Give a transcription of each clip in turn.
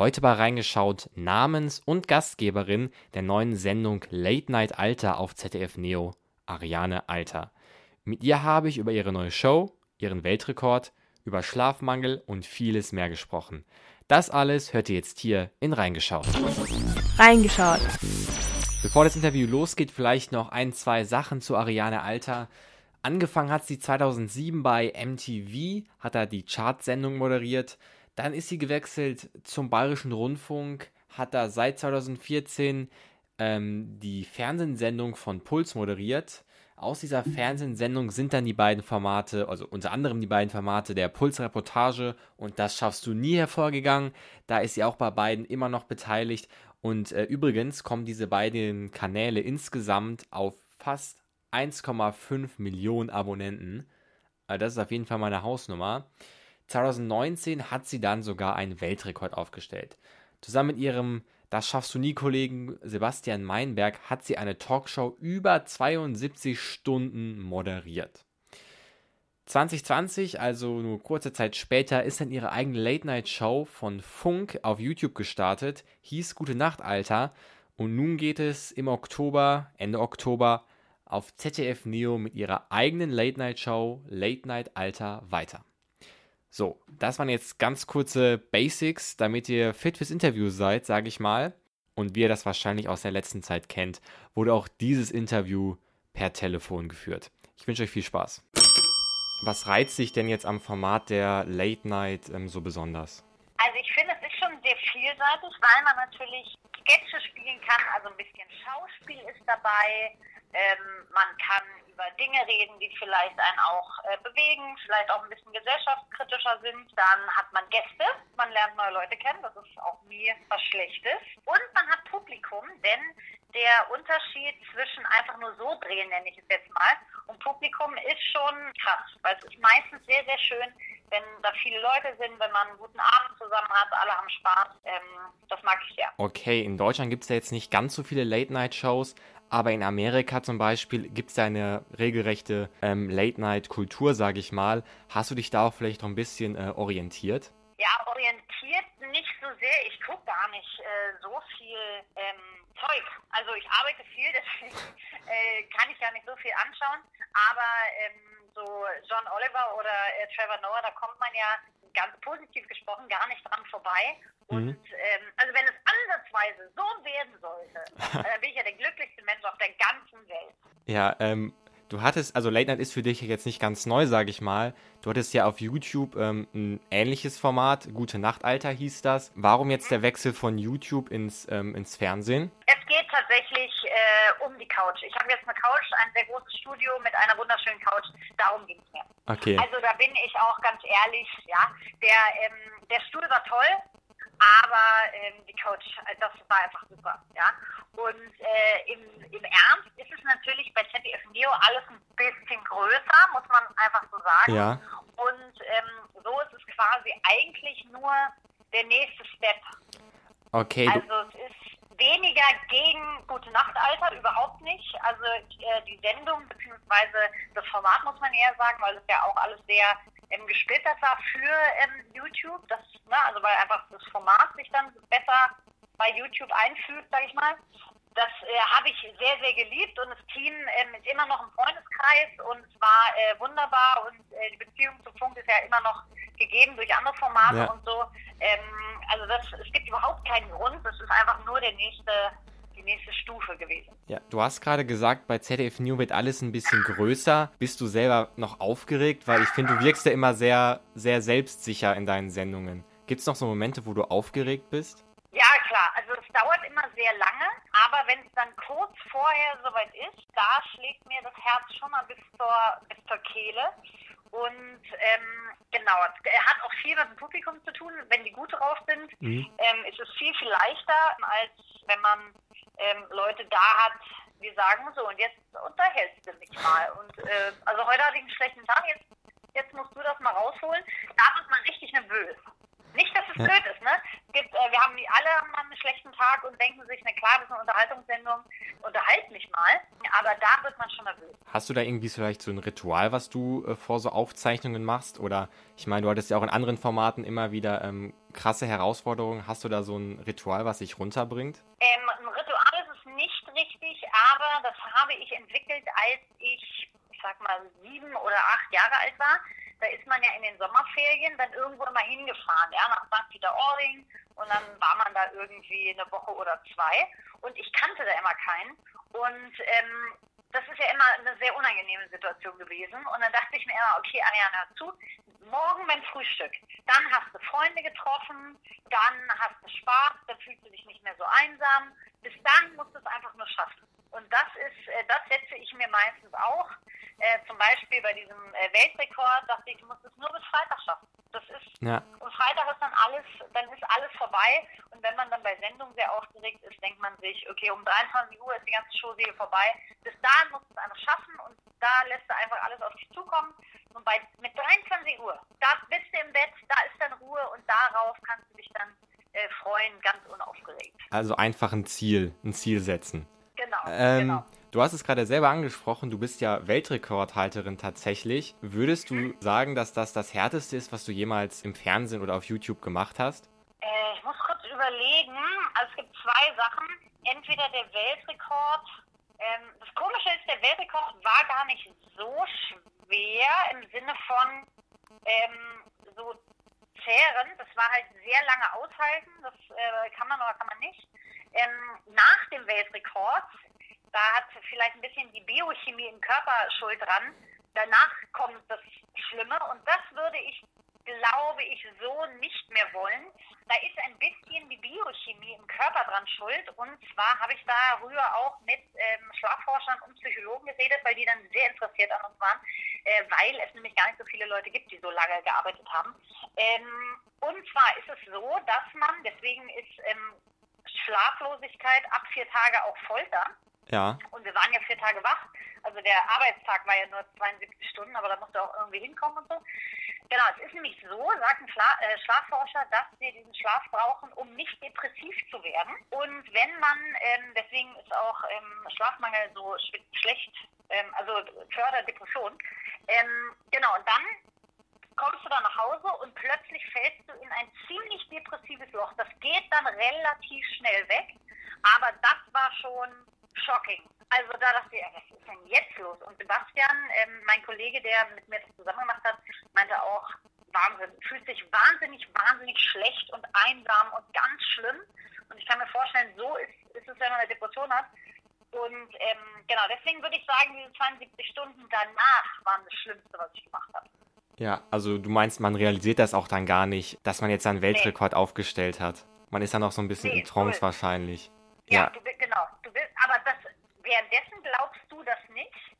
Heute bei reingeschaut, Namens- und Gastgeberin der neuen Sendung Late Night Alter auf ZDF Neo, Ariane Alter. Mit ihr habe ich über ihre neue Show, ihren Weltrekord, über Schlafmangel und vieles mehr gesprochen. Das alles hört ihr jetzt hier in Reingeschaut. Reingeschaut. Bevor das Interview losgeht, vielleicht noch ein, zwei Sachen zu Ariane Alter. Angefangen hat sie 2007 bei MTV, hat da die Chartsendung moderiert. Dann ist sie gewechselt zum Bayerischen Rundfunk, hat da seit 2014 ähm, die Fernsehsendung von Puls moderiert. Aus dieser Fernsehsendung sind dann die beiden Formate, also unter anderem die beiden Formate der Puls-Reportage und das schaffst du nie hervorgegangen. Da ist sie auch bei beiden immer noch beteiligt. Und äh, übrigens kommen diese beiden Kanäle insgesamt auf fast 1,5 Millionen Abonnenten. Also das ist auf jeden Fall meine Hausnummer. 2019 hat sie dann sogar einen Weltrekord aufgestellt. Zusammen mit ihrem Das schaffst du nie Kollegen Sebastian Meinberg hat sie eine Talkshow über 72 Stunden moderiert. 2020, also nur kurze Zeit später, ist dann ihre eigene Late-Night-Show von Funk auf YouTube gestartet, hieß Gute Nacht, Alter. Und nun geht es im Oktober, Ende Oktober, auf ZDF Neo mit ihrer eigenen Late-Night-Show Late Night Alter weiter. So, das waren jetzt ganz kurze Basics, damit ihr fit fürs Interview seid, sage ich mal. Und wie ihr das wahrscheinlich aus der letzten Zeit kennt, wurde auch dieses Interview per Telefon geführt. Ich wünsche euch viel Spaß. Was reizt sich denn jetzt am Format der Late Night ähm, so besonders? Also ich finde, es ist schon sehr vielseitig, weil man natürlich Sketche spielen kann, also ein bisschen Schauspiel ist dabei. Ähm, man kann über Dinge reden, die vielleicht einen auch äh, bewegen, vielleicht auch ein bisschen gesellschaftskritischer sind. Dann hat man Gäste, man lernt neue Leute kennen, das ist auch nie was Schlechtes. Und man hat Publikum, denn der Unterschied zwischen einfach nur so drehen, nenne ich es jetzt mal, und Publikum ist schon krass, weil es ist meistens sehr, sehr schön, wenn da viele Leute sind, wenn man einen guten Abend zusammen hat, alle haben Spaß. Ähm, das mag ich sehr. Okay, in Deutschland gibt es ja jetzt nicht ganz so viele Late-Night-Shows, aber in Amerika zum Beispiel gibt es ja eine regelrechte ähm, Late-Night-Kultur, sage ich mal. Hast du dich da auch vielleicht noch ein bisschen äh, orientiert? Ja, orientiert nicht so sehr. Ich gucke gar nicht äh, so viel ähm, Zeug. Also ich arbeite viel, deswegen äh, kann ich ja nicht so viel anschauen. Aber ähm, so John Oliver oder äh, Trevor Noah, da kommt man ja ganz positiv gesprochen gar nicht dran vorbei. Und mhm. ähm, also wenn es ansatzweise so werden sollte, dann bin ich ja der glücklichste Mensch auf der ganzen Welt. Ja, ähm, du hattest, also Late Night ist für dich jetzt nicht ganz neu, sage ich mal. Du hattest ja auf YouTube ähm, ein ähnliches Format, Gute Nacht, Alter hieß das. Warum jetzt mhm. der Wechsel von YouTube ins, ähm, ins Fernsehen? Es geht tatsächlich äh, um die Couch. Ich habe jetzt eine Couch, ein sehr großes Studio mit einer wunderschönen Couch. Darum ging es mir. Okay. Also da bin ich auch ganz ehrlich, ja. Der, ähm, der Stuhl war toll, aber ähm, die Couch, äh, das war einfach super, ja. Und äh, im, im Ernst ist es natürlich bei ZDF Neo alles ein bisschen größer, muss man einfach so sagen. Ja. Und ähm, so ist es quasi eigentlich nur der nächste Step. Okay. Also es ist weniger gegen Gute Nacht Alter, überhaupt nicht. Also äh, die Sendung beziehungsweise das Format muss man eher sagen, weil es ja auch alles sehr ähm, gesplittert war für ähm, YouTube. Das, ne, also weil einfach das Format sich dann besser bei YouTube einfügt, sage ich mal. Das äh, habe ich sehr, sehr geliebt und das Team ähm, ist immer noch im Freundeskreis und es war äh, wunderbar und äh, die Beziehung zum Funk ist ja immer noch gegeben durch andere Formate Ja. und so. Ähm, also das, es gibt überhaupt keinen Grund, das ist einfach nur der nächste, die nächste Stufe gewesen. Ja, du hast gerade gesagt, bei ZDF New wird alles ein bisschen größer. Bist du selber noch aufgeregt? Weil ich finde, du wirkst ja immer sehr, sehr selbstsicher in deinen Sendungen. Gibt es noch so Momente, wo du aufgeregt bist? Ja, klar. Also es dauert immer sehr lange, aber wenn es dann kurz vorher soweit ist, da schlägt mir das Herz schon mal bis zur, bis zur Kehle. Und ähm, genau, es hat auch viel mit dem Publikum zu tun. Wenn die gut drauf sind, Mhm. ähm, ist es viel, viel leichter, als wenn man ähm, Leute da hat, die sagen, so, und jetzt unterhältst du mich mal. Und äh, also heute hatte ich einen schlechten Tag, jetzt, jetzt musst du das mal rausholen. Da wird man richtig nervös. Nicht, dass es Ja. blöd ist, ne? Es gibt, äh, äh, wir haben alle haben einen schlechten Tag und denken sich, na klar, das ist eine Unterhaltungssendung, unterhalt mich mal. Aber da wird man schon nervös. Hast du da irgendwie vielleicht so ein Ritual, was du äh, vor so Aufzeichnungen machst? Oder ich meine, du hattest ja auch in anderen Formaten immer wieder ähm, krasse Herausforderungen. Hast du da so ein Ritual, was dich runterbringt? Ähm, ein Ritual ist es nicht richtig, aber das habe ich entwickelt, als ich, ich sag mal, sieben oder acht Jahre alt war da ist man ja in den Sommerferien dann irgendwo mal hingefahren, ja, nach St. Peter-Ording und dann war man da irgendwie eine Woche oder zwei und ich kannte da immer keinen und ähm, das ist ja immer eine sehr unangenehme Situation gewesen und dann dachte ich mir immer, okay, Ariane, hör zu, morgen beim Frühstück, dann hast du Freunde getroffen, dann hast du Spaß, dann fühlst du dich nicht mehr so einsam, bis dann musst du es einfach nur schaffen. Und das ist, äh, das setze ich mir meistens auch. Äh, zum Beispiel bei diesem äh, Weltrekord dachte ich, ich muss es nur bis Freitag schaffen. Das ist ja. Freitag ist dann alles, dann ist alles vorbei. Und wenn man dann bei Sendung sehr aufgeregt ist, denkt man sich, okay, um 23 Uhr ist die ganze Showserie vorbei. Bis dahin muss es einfach schaffen und da lässt du einfach alles auf dich zukommen. Und bei mit 23 Uhr, da bist du im Bett, da ist dann Ruhe und darauf kannst du dich dann äh, freuen, ganz unaufgeregt. Also einfach ein Ziel, ein Ziel setzen. Genau, ähm, genau. Du hast es gerade selber angesprochen, du bist ja Weltrekordhalterin tatsächlich. Würdest du sagen, dass das das Härteste ist, was du jemals im Fernsehen oder auf YouTube gemacht hast? Äh, ich muss kurz überlegen. Also es gibt zwei Sachen. Entweder der Weltrekord. Ähm, das Komische ist, der Weltrekord war gar nicht so schwer im Sinne von ähm, so zehren. Das war halt sehr lange aushalten. Das äh, kann man oder kann man nicht. Ähm, nach dem Weltrekord da hat vielleicht ein bisschen die Biochemie im Körper Schuld dran. Danach kommt das Schlimme und das würde ich, glaube ich, so nicht mehr wollen. Da ist ein bisschen die Biochemie im Körper dran schuld und zwar habe ich darüber auch mit ähm, Schlafforschern und Psychologen geredet, weil die dann sehr interessiert an uns waren, äh, weil es nämlich gar nicht so viele Leute gibt, die so lange gearbeitet haben. Ähm, und zwar ist es so, dass man, deswegen ist ähm, Schlaflosigkeit ab vier Tage auch Folter. Ja. Und wir waren ja vier Tage wach. Also der Arbeitstag war ja nur 72 Stunden, aber da musste auch irgendwie hinkommen und so. Genau, es ist nämlich so, sagt ein Schla äh, Schlafforscher, dass wir diesen Schlaf brauchen, um nicht depressiv zu werden. Und wenn man, ähm, deswegen ist auch ähm, Schlafmangel so sch schlecht, ähm, also fördert Depression. Ähm, genau, und dann kommst du da nach Hause und plötzlich fällst du in ein ziemlich depressives Loch. Das geht dann relativ schnell weg, aber das war schon shocking. Also da dachte ich, was ist denn jetzt los? Und Sebastian, ähm, mein Kollege, der mit mir das zusammen gemacht hat, meinte auch, Wahnsinn, fühlt sich wahnsinnig, wahnsinnig schlecht und einsam und ganz schlimm. Und ich kann mir vorstellen, so ist, ist es, wenn man eine Depression hat. Und ähm, genau, deswegen würde ich sagen, diese 72 Stunden danach waren das Schlimmste, was ich gemacht habe. Ja, also du meinst, man realisiert das auch dann gar nicht, dass man jetzt einen Weltrekord nee. aufgestellt hat. Man ist dann auch so ein bisschen nee, in Trance cool. wahrscheinlich. Ja, ja. Du. Du bist, aber das, währenddessen glaubst du das nicht.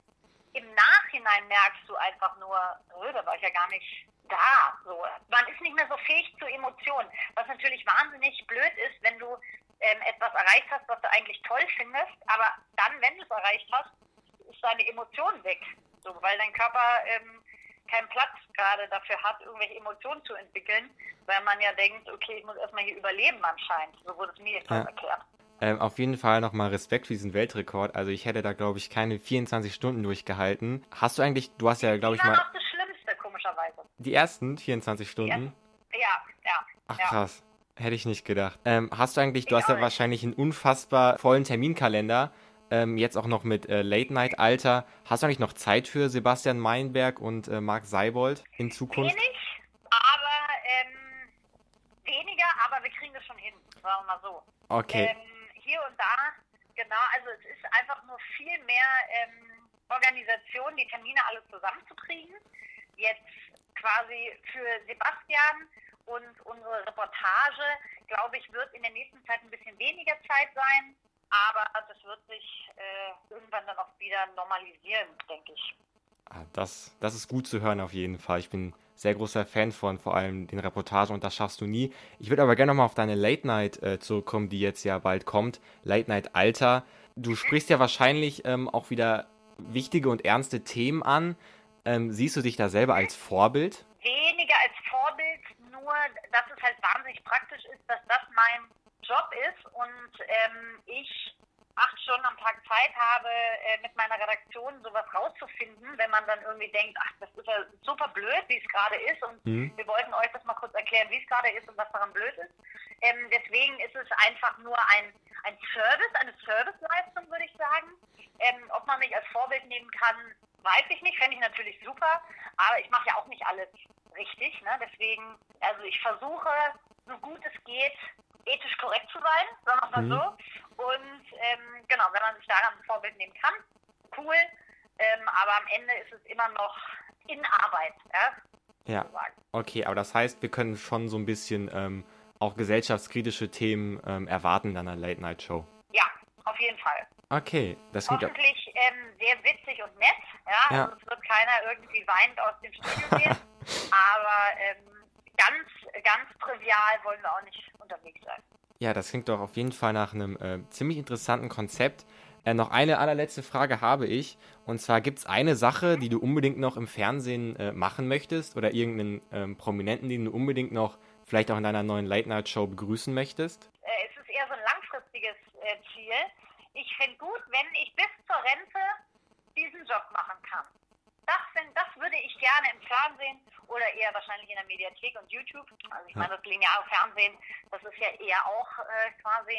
Im Nachhinein merkst du einfach nur, oh, da war ich ja gar nicht da. So. Man ist nicht mehr so fähig zu Emotionen. Was natürlich wahnsinnig blöd ist, wenn du ähm, etwas erreicht hast, was du eigentlich toll findest, aber dann, wenn du es erreicht hast, ist deine Emotion weg. So, weil dein Körper ähm, keinen Platz gerade dafür hat, irgendwelche Emotionen zu entwickeln, weil man ja denkt, okay, ich muss erstmal hier überleben anscheinend. So wurde es mir jetzt ja. erklärt. Ähm, auf jeden Fall nochmal Respekt für diesen Weltrekord. Also ich hätte da, glaube ich, keine 24 Stunden durchgehalten. Hast du eigentlich, du hast ja, glaube ich, mal... Das das Schlimmste, komischerweise. Die ersten 24 Stunden? Ja, ja. Ach ja. krass. Hätte ich nicht gedacht. Ähm, hast du eigentlich, du ich hast ja nicht. wahrscheinlich einen unfassbar vollen Terminkalender. Ähm, jetzt auch noch mit äh, Late-Night-Alter. Hast du eigentlich noch Zeit für Sebastian Meinberg und äh, Marc Seibold in Zukunft? Wenig, aber ähm, weniger, aber wir kriegen das schon hin, sagen wir mal so. Okay. Ähm, hier und da, genau, also es ist einfach nur viel mehr ähm, Organisation, die Termine alle zusammenzukriegen. Jetzt quasi für Sebastian und unsere Reportage, glaube ich, wird in der nächsten Zeit ein bisschen weniger Zeit sein, aber das wird sich äh, irgendwann dann auch wieder normalisieren, denke ich. Ah, das, das ist gut zu hören auf jeden Fall. Ich bin sehr großer Fan von, vor allem den Reportagen und das schaffst du nie. Ich würde aber gerne nochmal auf deine Late Night äh, zurückkommen, die jetzt ja bald kommt. Late Night Alter. Du sprichst ja wahrscheinlich ähm, auch wieder wichtige und ernste Themen an. Ähm, siehst du dich da selber als Vorbild? Weniger als Vorbild, nur dass es halt wahnsinnig praktisch ist, dass das mein Job ist und ähm, ich Zeit habe, äh, mit meiner Redaktion sowas rauszufinden, wenn man dann irgendwie denkt, ach, das ist ja super blöd, wie es gerade ist und mhm. wir wollten euch das mal kurz erklären, wie es gerade ist und was daran blöd ist. Ähm, deswegen ist es einfach nur ein, ein Service, eine Serviceleistung, würde ich sagen. Ähm, ob man mich als Vorbild nehmen kann, weiß ich nicht, fände ich natürlich super, aber ich mache ja auch nicht alles richtig. Ne? Deswegen, also ich versuche, so gut es geht, ethisch korrekt zu sein, sagen wir mal mhm. so. Und ähm, genau, wenn man sich daran ein Vorbild nehmen kann, cool. Ähm, aber am Ende ist es immer noch in Arbeit. Ja. Ja. Okay, aber das heißt, wir können schon so ein bisschen ähm, auch gesellschaftskritische Themen ähm, erwarten in einer Late-Night-Show. Ja, auf jeden Fall. Okay, das klingt Hoffentlich ähm, sehr witzig und nett. Ja, ja. Also es wird keiner irgendwie weinend aus dem Studio gehen. aber ähm, ganz, ganz trivial wollen wir auch nicht unterwegs sein. Ja, das klingt doch auf jeden Fall nach einem äh, ziemlich interessanten Konzept. Äh, noch eine allerletzte Frage habe ich. Und zwar gibt es eine Sache, die du unbedingt noch im Fernsehen äh, machen möchtest oder irgendeinen ähm, Prominenten, den du unbedingt noch vielleicht auch in deiner neuen Late-Night-Show begrüßen möchtest? Äh, es ist eher so ein langfristiges äh, Ziel. Ich fände gut, wenn ich bis zur Rente diesen Job machen kann. Das, das würde ich gerne im Fernsehen oder eher wahrscheinlich in der Mediathek und YouTube. Also ich meine, das lineare Fernsehen, das ist ja eher auch äh, quasi,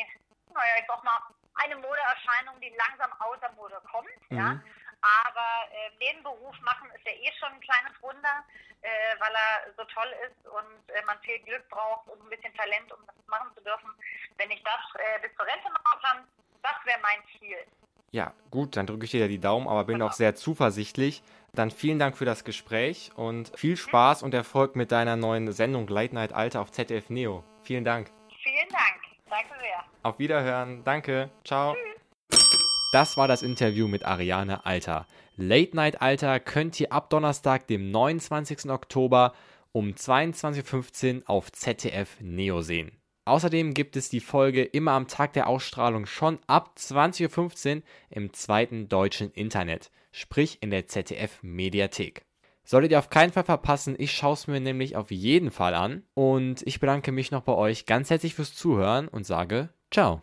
naja, ich sag mal, eine Modeerscheinung, die langsam aus der Mode kommt. Mhm. Ja. Aber äh, den Beruf machen ist ja eh schon ein kleines Wunder, äh, weil er so toll ist und äh, man viel Glück braucht und ein bisschen Talent, um das machen zu dürfen. Wenn ich das äh, bis zur Rente machen kann, das wäre mein Ziel. Ja, gut, dann drücke ich dir die Daumen, aber bin genau. auch sehr zuversichtlich. Dann vielen Dank für das Gespräch und viel Spaß und Erfolg mit deiner neuen Sendung Late Night Alter auf ZDF Neo. Vielen Dank. Auf Wiederhören. Danke. Ciao. Das war das Interview mit Ariane Alter. Late Night Alter könnt ihr ab Donnerstag, dem 29. Oktober um 22.15 Uhr auf ZDF Neo sehen. Außerdem gibt es die Folge immer am Tag der Ausstrahlung schon ab 20.15 Uhr im zweiten deutschen Internet, sprich in der ZDF Mediathek. Solltet ihr auf keinen Fall verpassen, ich schaue es mir nämlich auf jeden Fall an und ich bedanke mich noch bei euch ganz herzlich fürs Zuhören und sage ciao.